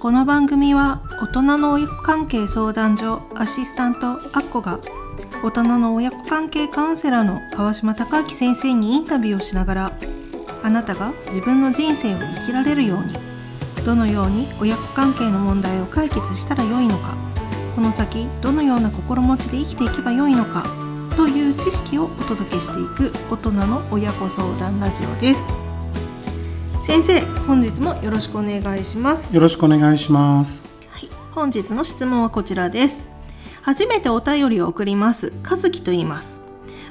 この番組は大人の親子関係相談所アシスタントアッコが大人の親子関係カウンセラーの川島隆明先生にインタビューをしながらあなたが自分の人生を生きられるようにどのように親子関係の問題を解決したらよいのかこの先どのような心持ちで生きていけばよいのかという知識をお届けしていく大人の親子相談ラジオです。先生本日もよろしくお願いしますよろしくお願いします。はい、本日の質問はこちらです。初めてお便りを送ります。和樹と言います。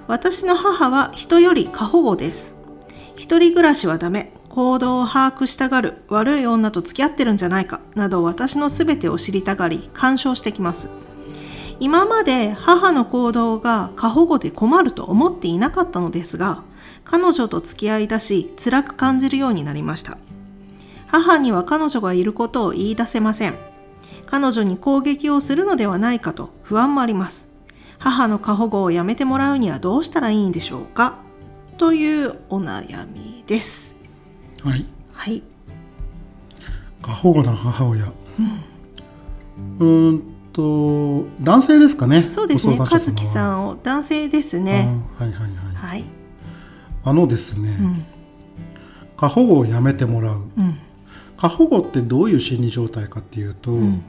私の母は人より過保護です。一人暮らしはダメ。行動を把握したがる。悪い女と付き合ってるんじゃないか。など私の全てを知りたがり、干渉してきます。今まで母の行動が過保護で困ると思っていなかったのですが、彼女と付き合いだし、辛く感じるようになりました。母には彼女がいることを言い出せません。彼女に攻撃をするのではないかと不安もあります。母の過保護をやめてもらうにはどうしたらいいんでしょうか？というお悩みです。はい。はい。過保護な母親。うーんと男性ですかね？そうですね。和樹さんを男性ですね。あはいはいはい。はい。あのですね、ん過保護をやめてもらう。うん。過保護ってどういう心理状態かっていうと、ん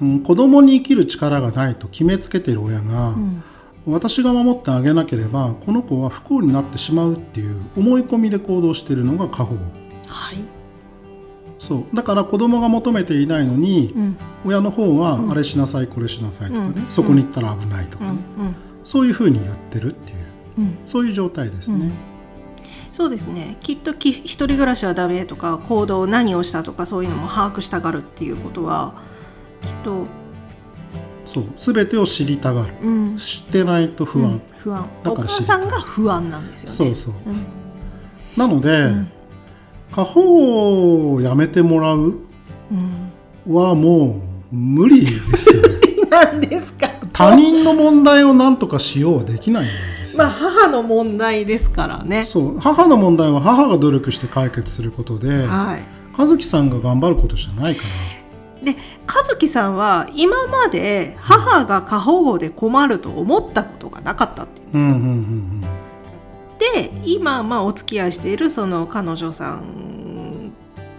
うん子供に生きる力がないと決めつけている親が、ん私が守ってあげなければこの子は不幸になってしまうっていう思い込みで行動しているのが過保護。はい。そうだから子供が求めていないのに、うん。親の方はあれしなさいこれしなさいとかね、うんそこに行ったら危ないとかね。そういうふうに言ってるっていううん。そういう状態ですね。そうですね。きっとき一人暮らしはダメとか行動何をしたとかそういうのも把握したがるっていうことはきっと、そう全てを知りたがるうん、知ってないと不安、うん不安。おだから母さんが不安なんですよね。そうそううん。なので、ん過保護をやめてもらううん。はもう無理ですよね なんですか？他人の問題を何とかしようはできないんですよ、まあ母の問題ですからね。そう母の問題は母が努力して解決することではい。和樹さんが頑張ることじゃないからで和樹さんは今まで母が過保護で困ると思ったことがなかったっていうんですよ。で今まあお付き合いしているその彼女さん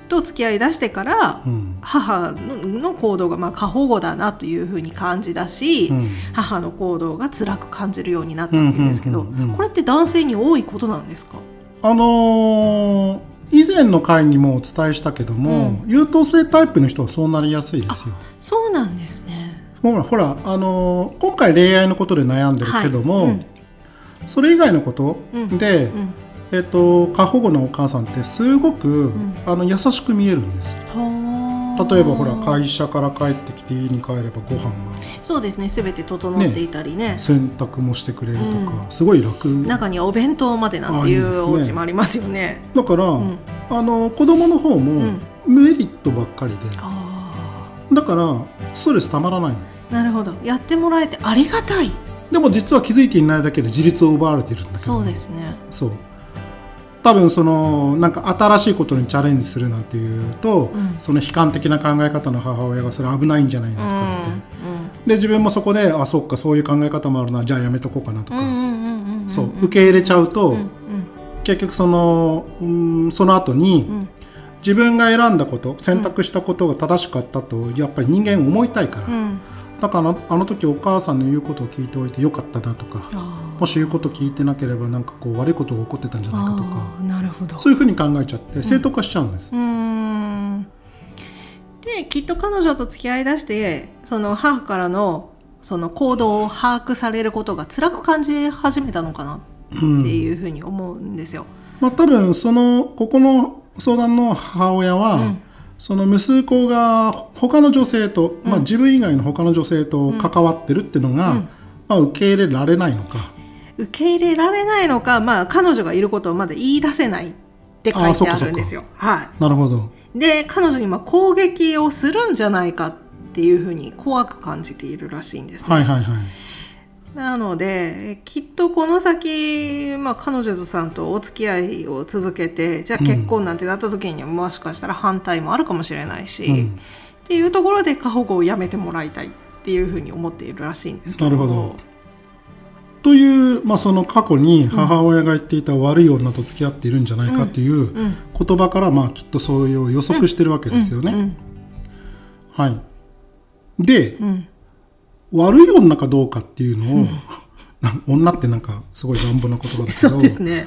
と付き合い出してから、うん。うん母のの行動がまあ過保護だなというふうに感じだし、うん。母の行動が辛く感じるようになったっていうんですけど、うんうんうんうん。これって男性に多いことなんですか？あのー以前の回にもお伝えしたけども、優等生タイプの人はそうなりやすいですよ。そうなんですね。ほらほら、あのー今回恋愛のことで悩んでるけども、はい。うん。それ以外のことうん。で、うんえっと過保護なお母さんってすごく、あの優しく見えるんです。例えばほら会社から帰ってきて家に帰ればご飯が。そうですね。全て整っていたりね。洗濯もしてくれるとか、うん。すごい楽。中にはお弁当までなんていうお家もありますよね。だから、ん。あの子供の方もん。メリットばっかりで、あだからストレスたまらない。あなるほど。やってもらえてありがたい。でも実は気づいていないだけで自立を奪われているんだけどそうですね。そう多分そのなんか新しいことにチャレンジするなんていうと、うん。その悲観的な考え方の母親がそれ危ないんじゃないのとうんか言って、で自分もそこであそっかそういう考え方もあるなじゃあやめとこうかなとか、受け入れちゃうと、うん結局そのうんその後に、ん。自分が選んだこと選択したことが正しかったとやっぱり人間思いたいから、うん。うん。だからあの時お母さんの言うことを聞いておいてよかったなとか。あもし言うこと聞いてなければなんかこう悪いことが起こってたんじゃあないかとかなるほど。そういうふうに考えちゃって正当化しちゃうんです。うーん。できっと彼女と付き合いだしてその母からのその行動を把握されることが辛く感じ始めたのかなっていうふうに思うんですよ。まあ、多分そのここの相談の母親は、うん。その息子が他の女性と、まあ、自分以外の他の女性と関わってるっていうのが、うん。まあ、受け入れられないのか受け入れられないのか、まあ、彼女がいることをまだ言い出せないって書いてあるんですよ。はなるほどい、で彼女にまあ攻撃をするんじゃないかっていうふうに怖く感じているらしいんですね。はいはいはいなのできっとこの先、まあ、彼女さんとお付き合いを続けてじゃあ結婚なんてなった時には、もしかしたら反対もあるかもしれないし、うん、っていうところで過保護をやめてもらいたいっていうふうに思っているらしいんですけど。なるほどという、まあ、その過去に母親が言っていた悪い女と付き合っているんじゃないかっていう言葉から、まあ、きっとそういう予測してるわけですよね。はい、で、悪い女かどうかっていうのを、女ってなんかすごい乱暴な言葉だけど、ね、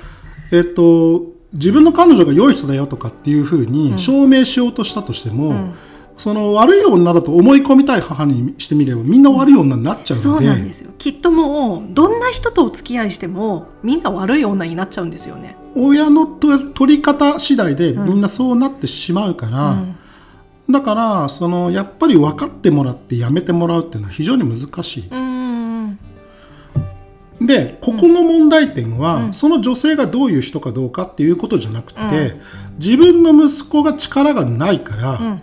えっと自分の彼女が良い人だよとかっていうふうに証明しようとしたとしても、うん、その悪い女だと思い込みたい母にしてみればみんな悪い女になっちゃうので、そうなんですよ。きっともうどんな人とお付き合いしてもみんな悪い女になっちゃうんですよね。親の取り方次第でみんなそうなってしまうから、うん。だからそのやっぱり分かってもらってやめてもらうっていうのは非常に難しい。でここの問題点は、うん、その女性がどういう人かどうかっていうことじゃなくて、うん、自分の息子が力がないから、うん、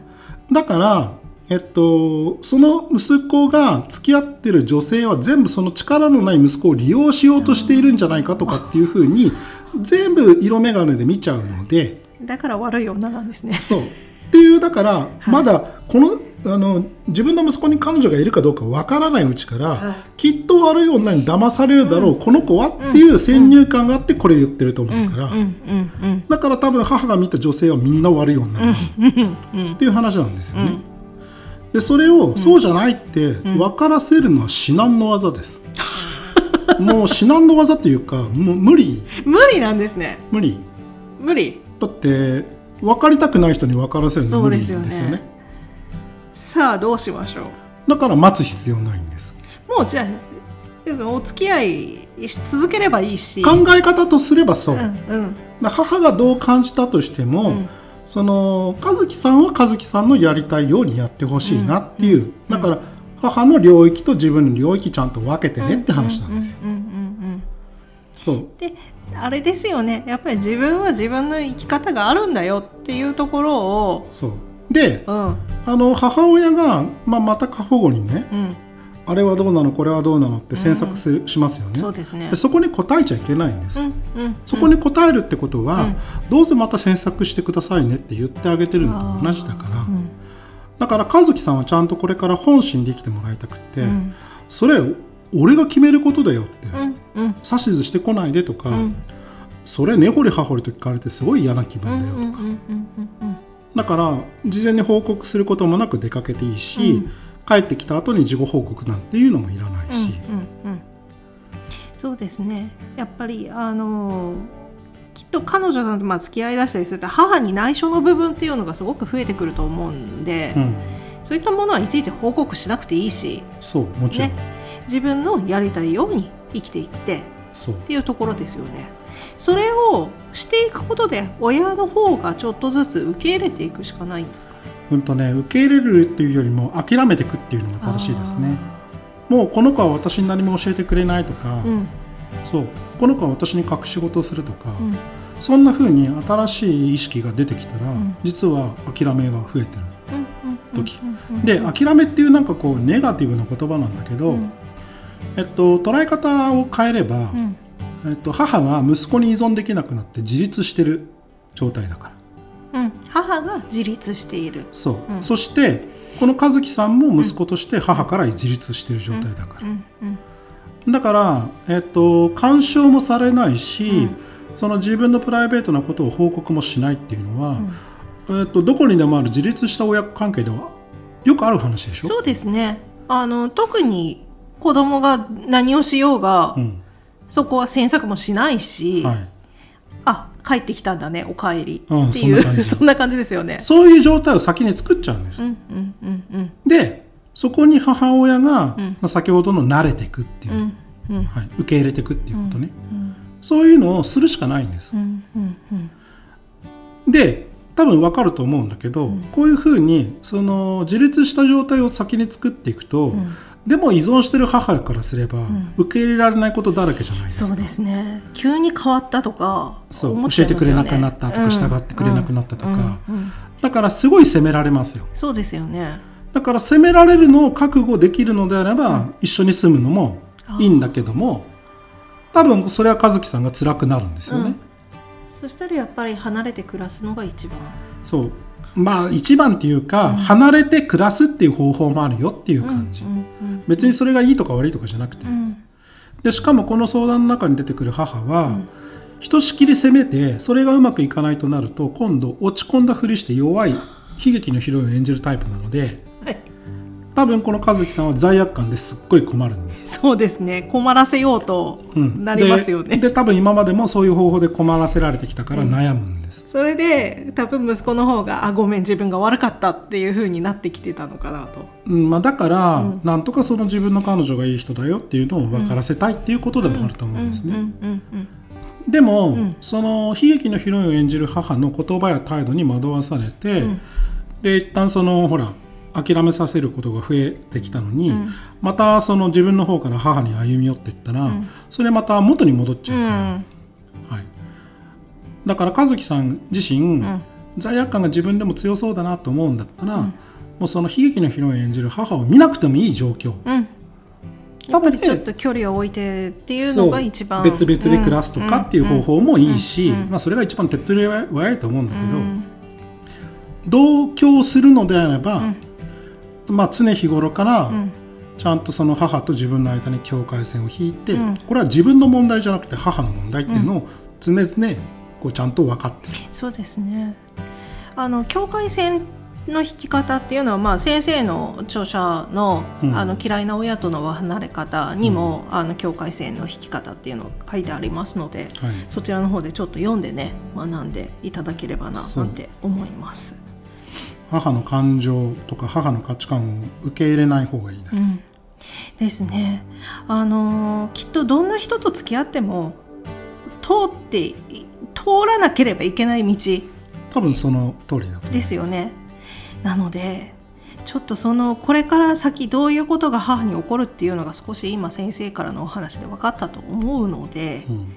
だからえっと、その息子が付き合ってる女性は全部その力のない息子を利用しようとしているんじゃないかとかっていうふうに全部色眼鏡で見ちゃうので。だから悪い女なんですね。そう。っていうだからまだこのあの自分の息子に彼女がいるかどうかわからないうちから、はい、きっと悪い女に騙されるだろう、うん、この子はっていう先入観があってこれ言ってると思うから、だから多分母が見た女性はみんな悪い女っていう話なんですよね。でそれをそうじゃないって分からせるのは至難の技です。もう至難の技っていうかもう無理。無理なんですね。無理。無理。だって分かりたくない人に分からせるの無理ですよねさあどうしましょう。だから待つ必要ないんです。もうじゃあお付き合いし続ければいいし。考え方とすればそう、うんうん、母がどう感じたとしても、うん、その和樹さんは和樹さんのやりたいようにやってほしいなっていう、だから母の領域と自分の領域ちゃんと分けてねって話なんですよ。そう。であれですよね。やっぱり自分は自分の生き方があるんだよっていうところをそうで、うん、あの母親が、まあ、また過保護にね、うん、あれはどうなのこれはどうなのって詮索す、うん、しますよね。そうですね。そこに答えちゃいけないんです、そこに答えるってことは、どうぞまた詮索してくださいねって言ってあげてるのと同じだから、だから和樹さんはちゃんとこれから本心で生きてもらいたくて、それ俺が決めることだよって、指図してこないでとか、それ根掘り葉掘りと聞かれてすごい嫌な気分だよとか、だから事前に報告することもなく出かけていいし、うん、帰ってきた後に事後報告なんていうのもいらないし、うんうんうん、そうですね。やっぱりあのー、きっと彼女さんとまあ付き合いだしたりすると母に内緒の部分っていうのがすごく増えてくると思うんで、うん、そういったものはいちいち報告しなくていいしそうもちろん、ね、自分のやりたいように生きていってっていうところですよね。それをしていくことで親の方がちょっとずつ受け入れていくしかないんですか？ね。うんとね受け入れるっていうよりも諦めていくっていうのが正しいですね。もうこの子は私に何も教えてくれないとか、うん、そうこの子は私に隠し事をするとか、うん、そんなふうに新しい意識が出てきたら、うん、実は諦めが増えてる時、で諦めっていうなんかこうネガティブな言葉なんだけど、えっと、捉え方を変えれば、えっと、母が息子に依存できなくなって自立してる状態だから、うん、母が自立している。そう、うん、そしてこの和樹さんも息子として母から自立してる状態だから、だから、えっと、干渉もされないし、その自分のプライベートなことを報告もしないっていうのは、えっと、どこにでもある自立した親子関係ではよくある話でしょ？そうですね。あの特に子供が何をしようが、うんそこは詮索もしないし、はい、あ帰ってきたんだねおかえりっていう、うん、そんな感じですよね。そういう状態を先に作っちゃうんです、うんうんうんうん、でそこに母親が、うん、先ほどの慣れていくっていう、うんうん、はい、受け入れていくっていうことね、うんうん、そういうのをするしかないんです、うんうんうん、で多分分かると思うんだけど、こういうふうにその自立した状態を先に作っていくと、でも依存してる母からすれば、受け入れられないことだらけじゃないですか、そうですね。急に変わったとか、そう、教えてくれなくなったとか、従ってくれなくなったとか、だからすごい責められますよ。そうですよね。だから責められるのを覚悟できるのであれば、一緒に住むのもいいんだけども多分それは和樹さんが辛くなるんですよね。そしたらやっぱり離れて暮らすのが一番。そうまあ一番っていうか、離れて暮らすっていう方法もあるよっていう感じ、別にそれがいいとか悪いとかじゃなくて、うん。でしかもこの相談の中に出てくる母は、ひとしきり責めてそれがうまくいかないとなると今度落ち込んだふりして弱い悲劇のヒロインを演じるタイプなのではい多分この和樹さんは罪悪感ですっごい困るんです。そうですね。困らせようとうん。なりますよね、でで多分今までもそういう方法で困らせられてきたから悩むんです。それで多分息子の方が「あごめん自分が悪かった」っていう風になってきてたのかなと。うん。まあ、だから、なんとかその自分の彼女がいい人だよっていうのを分からせたいっていうことでもあると思うんですね。うんうんうんでも、その悲劇のヒロインを演じる母の言葉や態度に惑わされて、で一旦そのほら諦めさせることが増えてきたのに、またその自分の方から母に歩み寄っていったら、それまた元に戻っちゃうから、うん。はい、だから和樹さん自身、罪悪感が自分でも強そうだなと思うんだったら、もうその悲劇のヒロインを演じる母を見なくてもいい状況、うん。やっぱりちょっと距離を置いてっていう。のが一番。別々で暮らすとかっていう方法もいいし、まあ、それが一番手っ取り早いと思うんだけど、同居するのであれば、まあ、常日頃からちゃんとその母と自分の間に境界線を引いて、これは自分の問題じゃなくて母の問題っていうのを常々こうちゃんと分かってる。そうですね。あの境界線の引き方っていうのは、まあ、先生の著者の,、うん。あの嫌いな親との離れ方にも、あの境界線の引き方っていうのが書いてありますので、はい。そちらの方でちょっと読んでね学んでいただければななんて思います。母の感情とか母の価値観を受け入れない方がいいです。うんですね。あのーきっとどんな人と付き合っても通ってい通らなければいけない道多分その通りだと思いますですよね。なのでちょっとそのこれから先どういうことが母に起こるっていうのが少し今先生からのお話で分かったと思うので、うん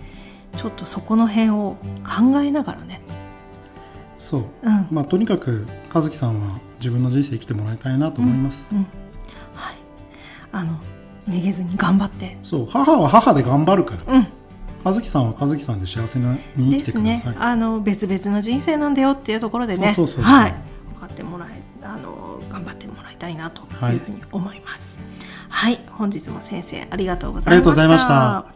ちょっとそこの辺を考えながらね。そう。うん。まあとにかく和樹さんは自分の人生生きてもらいたいなと思います、うんはい、あのめげずに頑張って。そう。母は母で頑張るから。うん。和樹さんは和樹さんで幸せに生きてですねください、。あの別々の人生なんだよっていうところでね、そうそうそうはい、分かってもらえ、あの頑張ってもらいたいなというふうに思います。はい、本日も先生ありがとうございました。ありがとうございました。は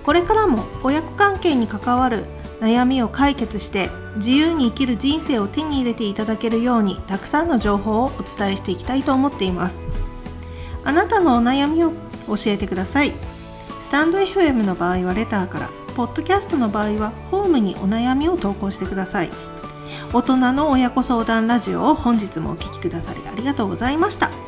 い。これからも親子関係に関わる悩みを解決して自由に生きる人生を手に入れていただけるようにたくさんの情報をお伝えしていきたいと思っています。あなたのお悩みを教えてください。スタンド FM の場合はレターから、ポッドキャストの場合はホームにお悩みを投稿してください。大人の親子相談ラジオを本日もお聞きくださりありがとうございました。